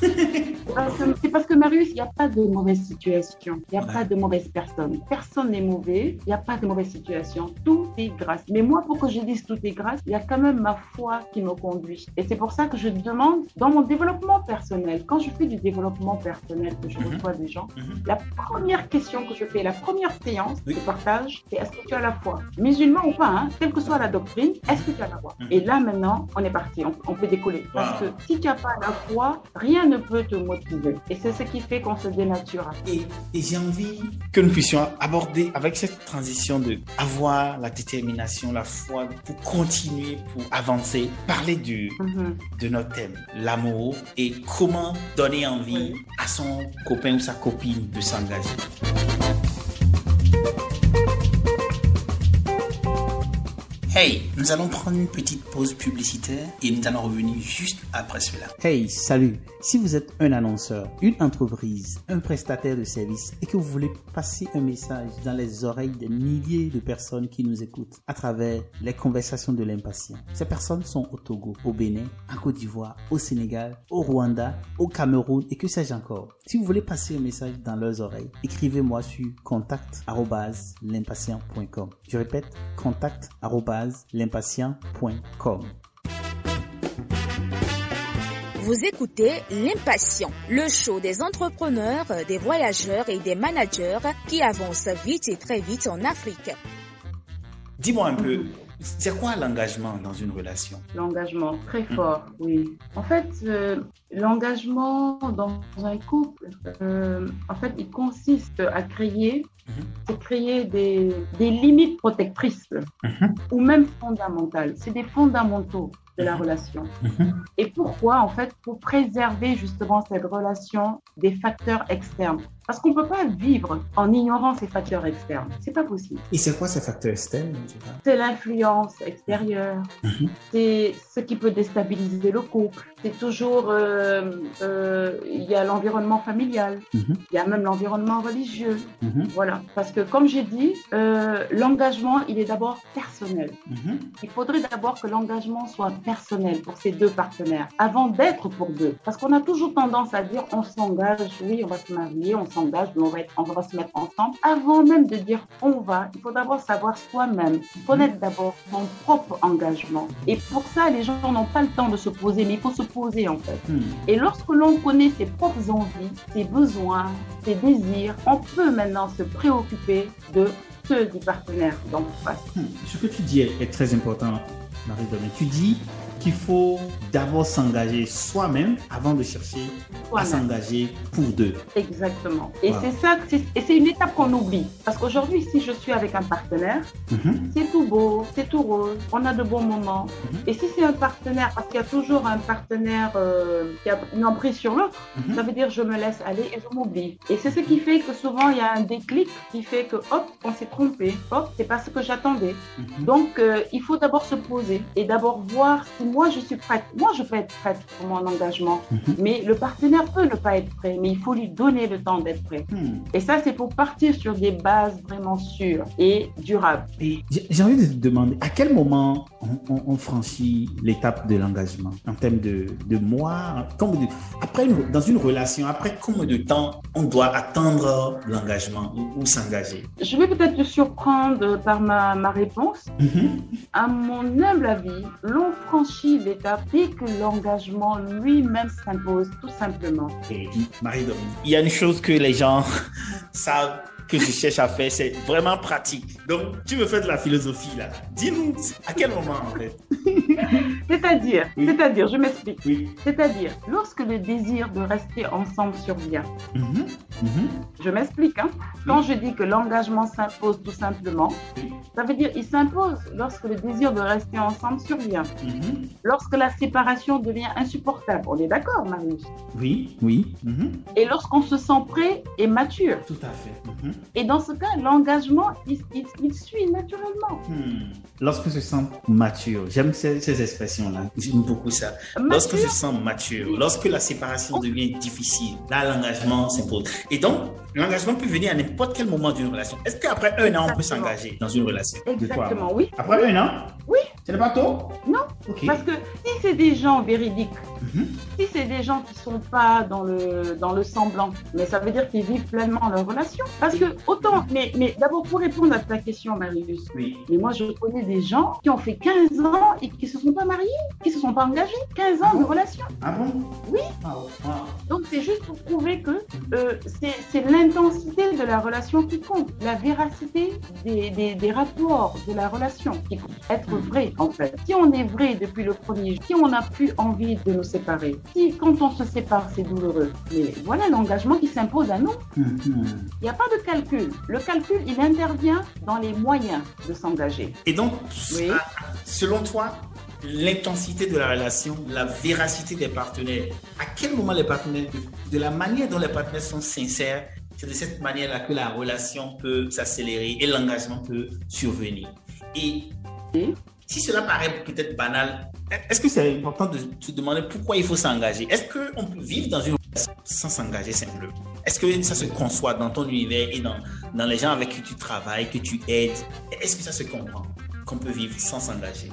C'est parce que Marius, il n'y a pas de mauvaise situation. Il n'y a pas de mauvaise personne. Personne n'est mauvais. Il n'y a pas de mauvaise situation. Tout est grâce. Mais moi, pour que je dise tout est grâce, il y a quand même ma foi qui me conduit. Et c'est pour ça que je demande, dans mon développement personnel, quand je fais du développement personnel, que je mhm. reçois des gens, mhm. la première question que je fais, la première séance de partage, c'est est-ce que tu as la foi? Musulman ou pas, hein, quelle que soit la doctrine, est-ce que tu as la foi? Mhm. Et là, maintenant, on est parti. On, peut décoller. Parce que si tu n'as pas la foi, rien ne peut te motiver. Et c'est ce qui fait qu'on se dénature. Et, et j'ai envie que nous puissions aborder avec cette transition de avoir la détermination, la foi pour continuer, pour avancer, parler du, mhm. de notre thème, l'amour et comment donner envie à son copain ou sa copine de s'engager. Hey, nous allons prendre une petite pause publicitaire et nous allons revenir juste après cela. Hey, salut. Si vous êtes un annonceur, une entreprise, un prestataire de services et que vous voulez passer un message dans les oreilles des milliers de personnes qui nous écoutent à travers les conversations de l'impatient. Ces personnes sont au Togo, au Bénin, en Côte d'Ivoire, au Sénégal, au Rwanda, au Cameroun et que sais-je encore. Si vous voulez passer un message dans leurs oreilles, écrivez-moi sur contact@l'impatient.com. Je répète, contact@ l'impatient.com. Vous écoutez L'Impatient, le show des entrepreneurs, des voyageurs et des managers qui avancent vite et très vite en Afrique. Dis-moi un peu, c'est quoi l'engagement dans une relation? L'engagement, très hmm. fort, oui. En fait, euh, l'engagement dans un couple, euh, en fait, il consiste à créer, mhm. créer des, des, limites protectrices mhm. ou même fondamentales. C'est des fondamentaux de la relation. Et pourquoi En fait, pour préserver justement cette relation des facteurs externes? Parce qu'on ne peut pas vivre en ignorant ces facteurs externes. C'est pas possible. Et c'est quoi ces facteurs externes C'est l'influence extérieure. Mhm. C'est ce qui peut déstabiliser le couple. C'est toujours, euh, euh, il y a l'environnement familial. Mhm. Il y a même l'environnement religieux. Mhm. Voilà. Parce que comme j'ai dit, euh, l'engagement, il est d'abord personnel. Il faudrait d'abord que l'engagement soit personnel pour ces deux partenaires avant d'être pour deux. Parce qu'on a toujours tendance à dire on s'engage, oui, on va se marier, on s'engage on va, on va se mettre ensemble. Avant même de dire on va, il faut d'abord savoir soi-même, connaître d'abord son propre engagement. Et pour ça, les gens n'ont pas le temps de se poser, mais il faut se poser en fait. Hmm. Et lorsque l'on connaît ses propres envies, ses besoins, ses désirs, on peut maintenant se préoccuper de ceux du partenaire d'en face. Hmm. Ce que tu dis est, très important, Marie-Dominique. Tu dis qu'il faut d'abord s'engager soi-même avant de chercher à s'engager pour deux. Exactement. Et c'est ça, et c'est une étape qu'on oublie. Parce qu'aujourd'hui, si je suis avec un partenaire, mhm. c'est tout beau, c'est tout rose, on a de bons moments. Mhm. Et si c'est un partenaire, parce qu'il y a toujours un partenaire euh, qui a une emprise sur l'autre, mhm. ça veut dire je me laisse aller et je m'oublie. Et c'est ce qui fait que souvent il y a un déclic qui fait que hop, on s'est trompé, hop, c'est pas ce que j'attendais. Donc euh, il faut d'abord se poser et d'abord voir si moi, je suis prête. Moi, je peux être prête pour mon engagement. Mhm. Mais le partenaire peut ne pas être prêt, mais il faut lui donner le temps d'être prêt. Hmm. Et ça, c'est pour partir sur des bases vraiment sûres et durables. Et j'ai envie de te demander, à quel moment on, franchit l'étape de l'engagement? En termes de, de mois comme Après, dans une relation, après combien de temps on doit attendre l'engagement ou, s'engager? Je vais peut-être te surprendre par ma, ma réponse. Mhm. À mon humble avis, l'on franchit l'étape dès que l'engagement lui-même s'impose, tout simplement. Marie-Dominique, il y a une chose que les gens savent que je cherche à faire, c'est vraiment pratique. Donc, tu me fais de la philosophie là. Dis-nous à quel moment en fait? c'est-à-dire, c'est-à-dire, je m'explique. C'est-à-dire, lorsque le désir de rester ensemble survient. Mhm. Mhm. Je m'explique. Hein? Quand je dis que l'engagement s'impose tout simplement, ça veut dire il s'impose lorsque le désir de rester ensemble survient. Mhm. Lorsque la séparation devient insupportable. On est d'accord, Marius? Oui, oui. Et lorsqu'on se sent prêt et mature. Tout à fait. Et dans ce cas, l'engagement, il, suit naturellement. Hmm. Lorsque je sens mature, j'aime ces, expressions-là. J'aime beaucoup ça. Lorsque je sens mature, lorsque la séparation oh. devient difficile, là, l'engagement s'impose. Et donc, l'engagement peut venir à n'importe quel moment d'une relation. Est-ce qu'après un an, on peut s'engager dans une relation? Exactement, oui. Après un an? Oui. Ce n'est pas tôt? Non. Parce que si c'est des gens véridiques, mhm. si c'est des gens qui ne sont pas dans le, dans le semblant, mais ça veut dire qu'ils vivent pleinement leur relation. Parce que autant, mais, mais d'abord pour répondre à ta question, Marius, oui. mais moi je connais des gens qui ont fait 15 ans et qui ne se sont pas mariés, qui ne se sont pas engagés. 15 ans de ah relation. Ah bon? Oui. Ah, Donc c'est juste pour prouver que euh, c'est l'intensité de la relation qui compte, la véracité des, des, des rapports de la relation qui compte. Être vrai, en fait. Si on est vrai depuis le premier jour, si on n'a plus envie de nous séparer, si quand on se sépare, c'est douloureux, mais voilà l'engagement qui s'impose à nous. Mm-hmm. Il n'y a pas de calcul. Le calcul, il intervient dans les moyens de s'engager. Et donc, selon toi, l'intensité de la relation, la véracité des partenaires. À quel moment les partenaires, de la manière dont les partenaires sont sincères, c'est de cette manière-là que la relation peut s'accélérer et l'engagement peut survenir. Et si cela paraît peut-être banal, est-ce que c'est important de se demander pourquoi il faut s'engager? Est-ce qu'on peut vivre dans une relation sans s'engager simplement? Est-ce que ça se conçoit dans ton univers et dans, dans les gens avec qui tu travailles, que tu aides? Est-ce que ça se comprend? Qu'on peut vivre sans s'engager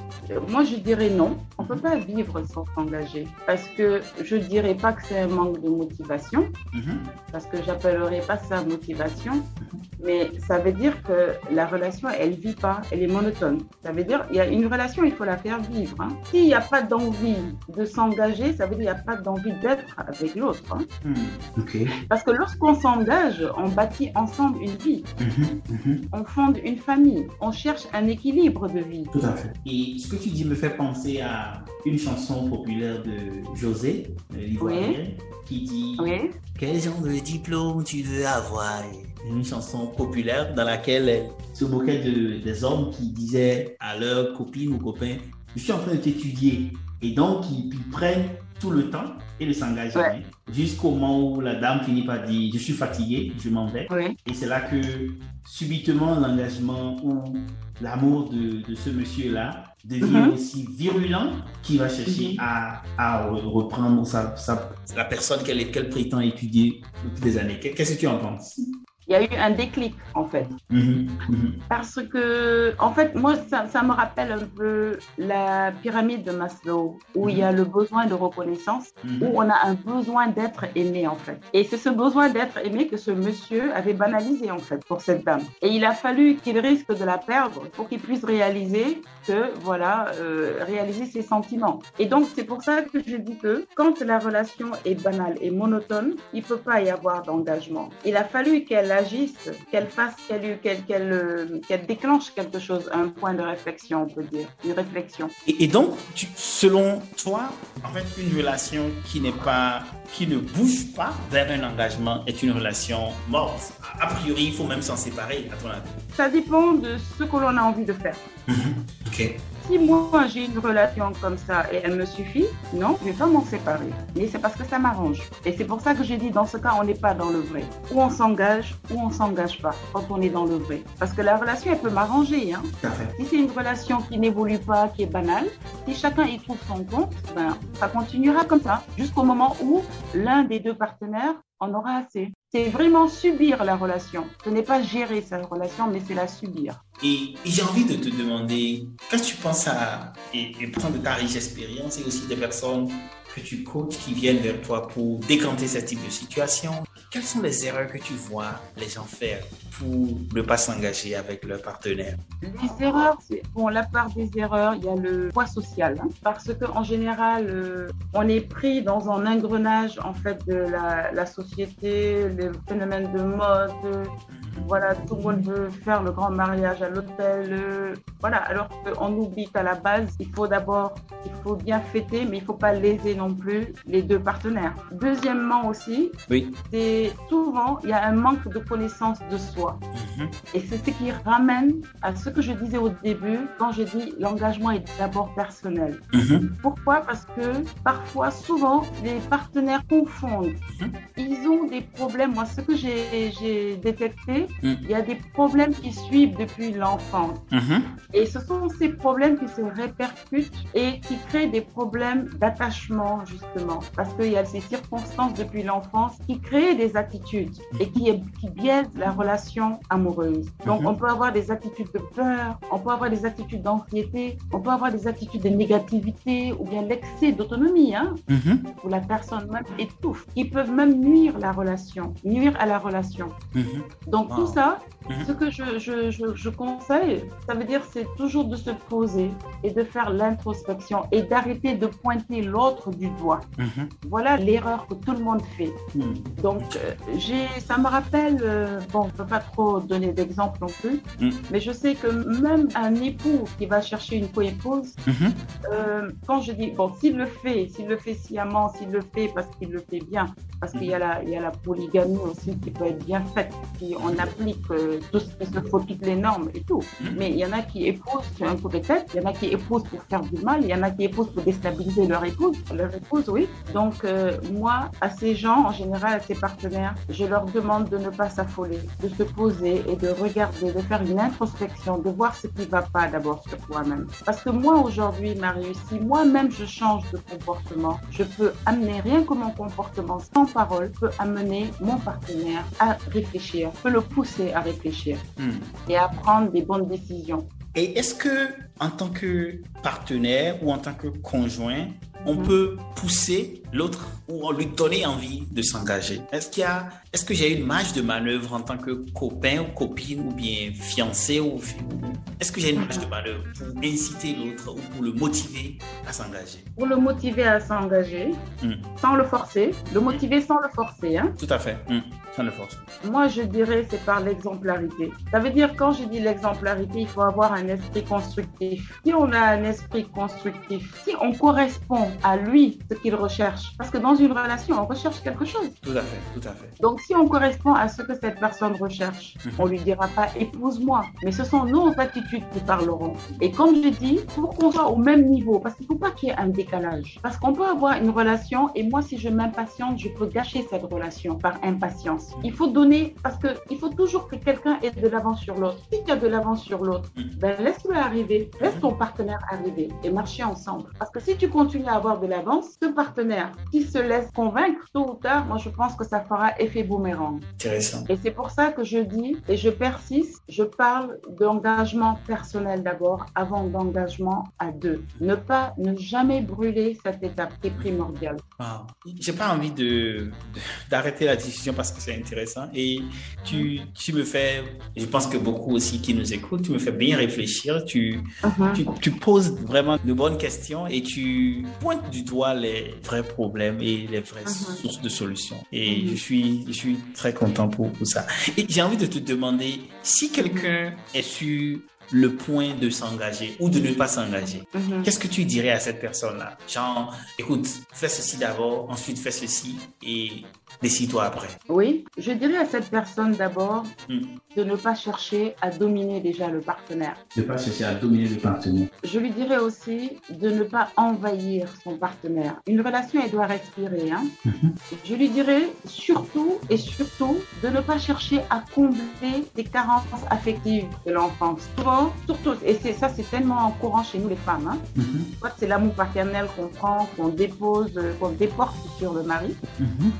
Moi, je dirais non. On ne peut pas vivre sans s'engager. Parce que je ne dirais pas que c'est un manque de motivation. Mm-hmm. Parce que j'appellerais pas ça motivation. Mm-hmm. Mais ça veut dire que la relation, elle vit pas, elle est monotone. Ça veut dire, il y a une relation, il faut la faire vivre. Hein. S'il n'y a pas d'envie de s'engager, ça veut dire qu'il n'y a pas d'envie d'être avec l'autre. Hein. Hmm. Parce que lorsqu'on s'engage, on bâtit ensemble une vie. Mhm, mhm. On fonde une famille. On cherche un équilibre de vie. Tout à fait. Et ce que tu dis me fait penser à une chanson populaire de José, l'Ivoirien, qui dit Quel genre de diplôme tu veux avoir? Une chanson populaire dans laquelle elle se moquait de, des hommes qui disaient à leurs copines ou copains Je suis en train de t'étudier. Et donc, ils, prennent tout le temps et le s'engagent jusqu'au moment où la dame finit par dire Je suis fatigué, je m'en vais. Et c'est là que subitement l'engagement ou l'amour de, de, ce monsieur-là devient mm-hmm. aussi virulent qu'il va chercher mm-hmm. à, à, reprendre sa, sa, la personne qu'elle prétend étudier depuis des années. Qu'est-ce que tu en penses? Il y a eu un déclic en fait. Mhm, mhm. Parce que, en fait, moi, ça, me rappelle un peu la pyramide de Maslow, où il y a le besoin de reconnaissance, mhm. où on a un besoin d'être aimé en fait. Et c'est ce besoin d'être aimé que ce monsieur avait banalisé en fait pour cette dame. Et il a fallu qu'il risque de la perdre pour qu'il puisse réaliser que, voilà, euh, réaliser ses sentiments. Et donc, c'est pour ça que je dis que quand la relation est banale et monotone, il ne peut pas y avoir d'engagement. Il a fallu qu'elle agisse, qu'elle fasse, qu'elle qu'elle déclenche quelque chose, un point de réflexion, on peut dire, une réflexion. Et, donc, selon toi, en fait, une relation qui n'est pas, qui ne bouge pas vers un engagement est une relation morte. A priori, il faut même s'en séparer, à ton avis. Ça dépend de ce que l'on a envie de faire. Mhm. ok. Si moi j'ai une relation comme ça et elle me suffit, non, je vais pas m'en séparer. Mais c'est parce que ça m'arrange. Et c'est pour ça que j'ai dit dans ce cas, on n'est pas dans le vrai. Ou on s'engage, ou on s'engage pas quand on est dans le vrai. Parce que la relation, elle peut m'arranger. Hein. Si c'est une relation qui n'évolue pas, qui est banale, si chacun y trouve son compte, ben, ça continuera comme ça jusqu'au moment où l'un des deux partenaires en aura assez. C'est vraiment subir la relation. Ce n'est pas gérer sa relation, mais c'est la subir. Et, j'ai envie de te demander, quand tu penses à, et, et prendre ta riche expérience et aussi des personnes que tu coaches qui viennent vers toi pour décanter ce type de situation, quelles sont les erreurs que tu vois les gens faire pour ne pas s'engager avec leur partenaire? Les erreurs, c'est bon, la part des erreurs, il y a le poids social, hein, parce que en général, euh, on est pris dans un engrenage en fait de la, la société, les phénomènes de mode, voilà, tout le monde veut faire le grand mariage à l'hôtel. Voilà, alors qu'on oublie qu'à la base, il faut d'abord, il faut bien fêter, mais il ne faut pas léser non plus les deux partenaires. Deuxièmement aussi, oui. c'est souvent, il y a un manque de connaissance de soi. Mhm. Et c'est ce qui ramène à ce que je disais au début, quand je dis l'engagement est d'abord personnel. Mhm. Pourquoi? Parce que parfois, souvent, les partenaires confondent. Mhm. Ils ont des problèmes. Moi, ce que j'ai détecté. Il y a des problèmes qui suivent depuis l'enfance. Et ce sont ces problèmes qui se répercutent et qui créent des problèmes d'attachement, justement. Parce qu'il y a ces circonstances depuis l'enfance qui créent des attitudes et qui, qui biaisent la relation amoureuse. Donc, mm-hmm. on peut avoir des attitudes de peur, on peut avoir des attitudes d'anxiété, on peut avoir des attitudes de négativité ou bien l'excès d'autonomie, hein, mm-hmm. où la personne même étouffe, qui peuvent même nuire la relation, nuire à la relation. Donc, tout ça, mhm. ce que je, je, je, conseille, ça veut dire c'est toujours de se poser et de faire l'introspection et d'arrêter de pointer l'autre du doigt. Mhm. Voilà l'erreur que tout le monde fait. Mhm. Donc, euh, j'ai, ça me rappelle, euh, bon, je ne peux pas trop donner d'exemple non plus, mais je sais que même un époux qui va chercher une coépouse, euh, quand je dis, bon, s'il le fait, s'il le fait sciemment, s'il le fait parce qu'il le fait bien, parce qu'il y, a la, il y a la polygamie aussi qui peut être bien faite, si on applique tout ce qu'il se faut, toutes les normes et tout. Mhm. Mais il y en a qui épousent un coup de tête, il y en a qui épousent pour faire du mal, il y en a qui épousent pour déstabiliser leur épouse, leur épouse, oui. Donc, euh, moi, à ces gens, en général, à ces partenaires, je leur demande de ne pas s'affoler, de se poser et de regarder, de faire une introspection, de voir ce qui ne va pas d'abord sur toi-même. Parce que moi, aujourd'hui, Marius, si moi-même je change de comportement, je peux amener rien que mon comportement sans parole, peut amener mon partenaire à réfléchir, peut le pousser à réfléchir hmm. et à prendre des bonnes décisions. Et est-ce que, en tant que partenaire ou en tant que conjoint, on mhm. peut pousser l'autre ou lui donner envie de s'engager Est-ce qu'il y a, est-ce que j'ai une marge de manœuvre en tant que copain ou copine ou bien fiancé ou est-ce que j'ai une marge de manœuvre pour inciter l'autre ou pour le motiver à s'engager? Pour le motiver à s'engager, hmm. sans le forcer, le motiver sans le forcer, hein Tout à fait, hmm. sans le forcer. Moi, je dirais c'est par l'exemplarité. Ça veut dire quand je dis l'exemplarité, il faut avoir un esprit constructif. Si on a un esprit constructif, si on correspond à lui ce qu'il recherche. Parce que dans une relation, on recherche quelque chose. Tout à fait, tout à fait. Donc si on correspond à ce que cette personne recherche, on mhm. ne on lui dira pas épouse-moi, mais ce sont nos attitudes qui parleront. Et comme je dis, pour qu'on soit au même niveau, parce qu'il ne faut pas qu'il y ait un décalage. Parce qu'on peut avoir une relation et moi, si je m'impatiente, je peux gâcher cette relation par impatience. Il faut donner, parce qu'il faut toujours que quelqu'un ait de l'avance sur l'autre. Si tu as de l'avance sur l'autre, mhm. ben laisse-le arriver, laisse ton partenaire arriver et marcher ensemble. Parce que si tu continues à avoir de l'avance, ce partenaire qui se laisse convaincre, tôt ou tard, moi je pense que ça fera effet boomerang. Intéressant. Et c'est pour ça que je dis, et je persiste, je parle d'engagement personnel d'abord, avant d'engagement à deux. Ne pas, ne jamais brûler cette étape qui est primordiale. J'ai pas envie de, d'arrêter la discussion parce que c'est intéressant et tu, tu me fais, je pense que beaucoup aussi qui nous écoutent, tu me fais bien réfléchir, tu, uh-huh. tu, tu poses vraiment de bonnes questions et tu pointes du doigt les vrais problèmes et les vraies uh-huh. sources de solutions. Et je, suis, je suis très content pour, pour ça. Et j'ai envie de te demander si quelqu'un est sur le point de s'engager ou de ne pas s'engager. Qu'est-ce que tu dirais à cette personne-là? Genre, écoute, fais ceci d'abord, ensuite fais ceci et décide-toi après. Oui, je dirais à cette personne d'abord Hmm. De ne pas chercher à dominer déjà le partenaire. Ne pas chercher à dominer le partenaire. Je lui dirais aussi de ne pas envahir son partenaire. Une relation, elle doit respirer. Hein? Mhm. Je lui dirais surtout et surtout de ne pas chercher à combler les carences affectives de l'enfance. Souvent, surtout, et c'est ça, c'est tellement courant chez nous les femmes. Hein? Mhm. C'est l'amour paternel qu'on prend, qu'on dépose, qu'on déporte sur le mari. Mhm.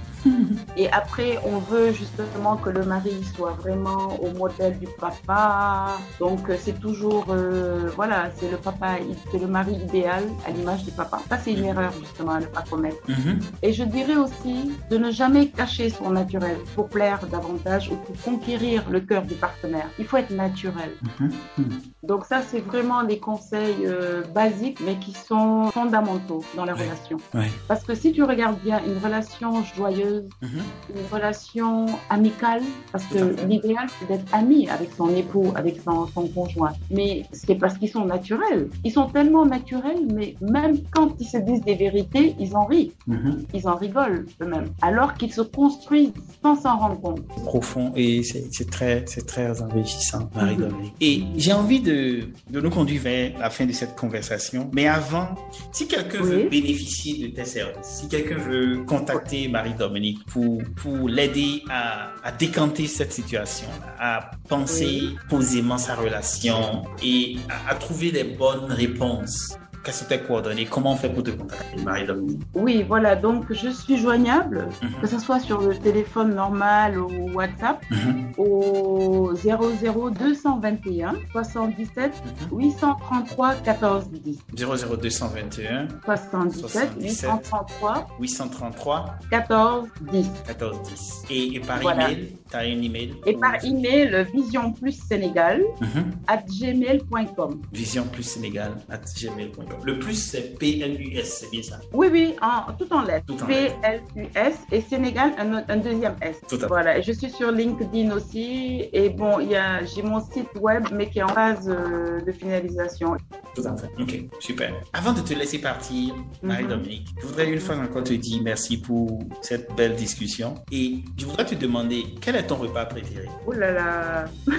Et après, on veut justement que le mari soit vraiment au modèle du papa. Donc, euh, c'est toujours, euh, voilà, c'est le papa, c'est le mari idéal à l'image du papa. Ça, c'est une erreur justement à ne pas commettre. Mhm. Et je dirais aussi de ne jamais cacher son naturel pour plaire davantage ou pour conquérir le cœur du partenaire. Il faut être naturel. Mhm. Mhm. Donc ça, c'est vraiment des conseils euh, basiques, mais qui sont fondamentaux dans la Ouais. relation. Ouais. Parce que si tu regardes bien une relation joyeuse, Mhm. une relation amicale, parce que l'idéal, c'est d'être ami avec son époux, avec son, son conjoint. Mais c'est parce qu'ils sont naturels. Ils sont tellement naturels, mais même quand ils se disent des vérités, ils en rient. Mhm. Ils en rigolent eux-mêmes. Alors qu'ils se construisent sans s'en rendre compte. profond et c'est très, c'est très enrichissant, Marie-Dominique. Et j'ai envie de, de nous conduire vers la fin de cette conversation. Mais avant, si quelqu'un Oui. veut bénéficier de tes services, si quelqu'un veut contacter Marie-Dominique pour, pour l'aider à, à décanter cette situation, à penser posément sa relation et à, à trouver les bonnes réponses, quelles sont tes coordonnées? Comment on fait pour te contacter, Marie-Dominique? Oui, voilà. Donc, je suis joignable, Mhm. que ce soit sur le téléphone normal ou WhatsApp, Mhm. au 00221 77 833 14 10. 00221 77 77. 833 833 14 10. 14 10. Et, et par Voilà. email, tu as un email Et par email, vision plus Sénégal Mhm. at gmail.com. Vision plus Sénégal at gmail.com. Le plus, c'est P-L-U-S, c'est bien ça? Oui, oui, en, tout en lettres. P-L-U-S et Sénégal, un, un deuxième S. Tout à fait. Voilà, et je suis sur LinkedIn aussi. Et bon, il y a, j'ai mon site web, mais qui est en phase euh, de finalisation. Tout à fait. Ok, super. Avant de te laisser partir, Marie-Dominique, je voudrais une fois encore te dire merci pour cette belle discussion. Et je voudrais te demander, quel est ton repas préféré Oh là là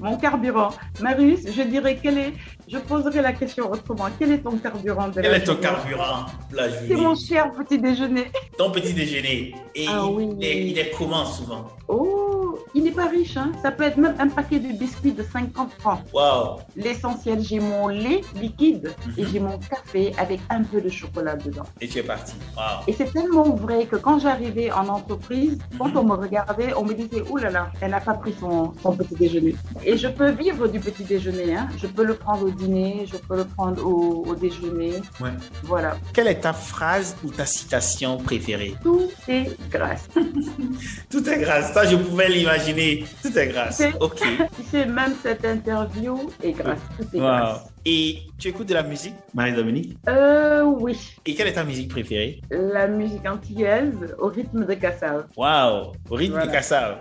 Mon carburant. Marius, je dirais quel est. Je poserai la question autrement. Quel est ton carburant de Quel la est ton carburant la C'est mon cher petit déjeuner. Ton petit déjeuner. Et Ah oui. il, est, il est comment souvent? Oh, il n'est pas riche, hein. Ça peut être même un paquet de biscuits de 50 francs. Waouh L'essentiel, j'ai mon lait liquide et Mhm. j'ai mon café avec un peu de chocolat dedans. Et tu es parti. Waouh Et c'est tellement vrai que quand j'arrivais en entreprise, quand Mhm. on me regardait, on me disait Ouh là là, elle n'a pas pris son, son petit déjeuner. Et je peux vivre du petit déjeuner. Hein. Je peux le prendre au dîner, je peux le prendre au, au déjeuner. Ouais. Voilà. Quelle est ta phrase ou ta citation préférée? Tout est grâce. Tout est grâce. Ça, je pouvais l'imaginer. Tout est grâce. C'est- Ok. sais, même cette interview est grâce. Tout est Wow. grâce. Et tu écoutes de la musique, Marie-Dominique Euh, oui. Et quelle est ta musique préférée La musique antillaise au rythme de Kassav. Waouh Au rythme Voilà. de Kassav.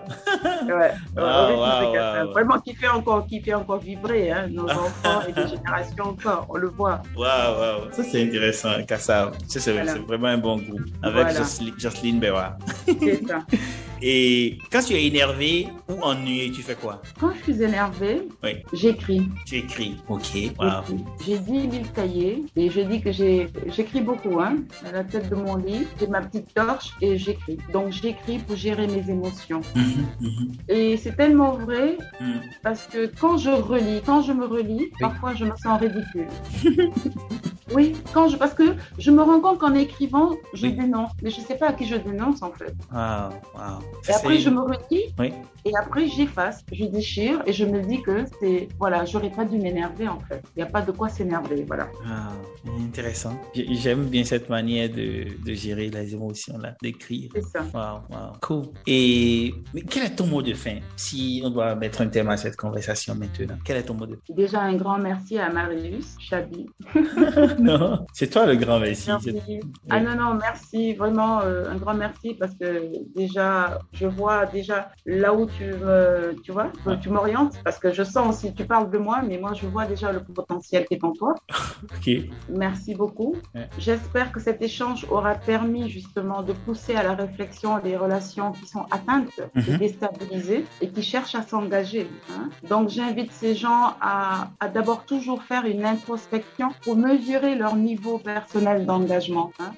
Ouais, Wow, au rythme wow, de Kassav. wow. Vraiment qui fait encore, qui fait encore vibrer hein, nos enfants et des générations encore. On le voit. Waouh, waouh. Ça, c'est intéressant, Kassav. Ça, c'est Voilà. vraiment un bon groupe. Avec Voilà. Jocelyne, Bewa. C'est ça. Et quand tu es énervé ou ennuyé, tu fais quoi? Quand je suis énervée, Oui. j'écris. Tu écris. Ok. Waouh. J'ai 10 000 cahiers et je dis que j'écris beaucoup. Hein, à la tête de mon lit, j'ai ma petite torche et j'écris. Donc j'écris pour gérer mes émotions. Mhm, mhm, Et c'est tellement vrai mhm. parce que quand je relis, quand je me relis, parfois je me sens ridicule. Oui, quand je, parce que je me rends compte qu'en écrivant, je Oui. dénonce, mais je sais pas à qui je dénonce en fait. Waouh, waouh. Et après, je me relis Oui. Et après, j'efface, je déchire et je me dis que c'est, voilà, j'aurais pas dû m'énerver en fait. Il n'y a pas de quoi s'énerver, voilà. Ah, intéressant. J'aime bien cette manière de, de gérer les émotions, là, d'écrire. C'est ça. Wow, wow. Cool. Et mais quel est ton mot de fin si on doit mettre un thème à cette conversation maintenant? Quel est ton mot de fin? Déjà, un grand merci à Marius Chabi non, c'est toi le grand merci. Ah non, non, merci, vraiment euh, un grand merci parce que déjà, je vois déjà là où tu me, tu vois, tu m'orientes parce que je sens aussi, tu parles de moi, mais moi je vois déjà le potentiel qui est en toi. ok. Merci beaucoup. J'espère que cet échange aura permis justement de pousser à la réflexion des relations qui sont atteintes et mhm. déstabilisées et qui cherchent à s'engager. Hein. Donc j'invite ces gens à, à d'abord toujours faire une introspection pour mesurer leur niveau personnel d'engagement. Hein.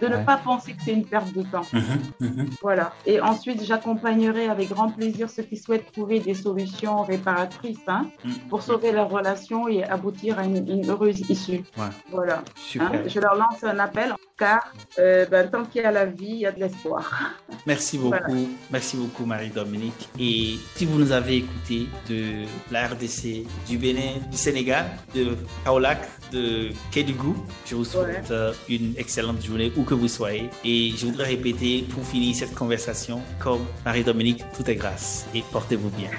De ne pas penser que c'est une perte de temps. Mhm, mhm. Voilà. Et ensuite, j'accompagnerai avec grand plaisir ceux qui souhaitent trouver des solutions réparatrices hein, pour sauver leur relation et aboutir à une, heureuse issue. Voilà. Je leur lance un appel car euh, ben, tant qu'il y a la vie, il y a de l'espoir. Merci beaucoup. Merci beaucoup, Marie-Dominique. Et si vous nous avez écouté de la RDC, du Bénin, du Sénégal, de Kaolac, de Kédougou, je vous souhaite euh, une excellente journée où que vous soyez. Et je voudrais répéter pour finir cette conversation comme Marie-Dominique, tout est grâce et portez-vous bien.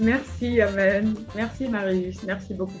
Merci, Amen. Merci, Marius. Merci beaucoup.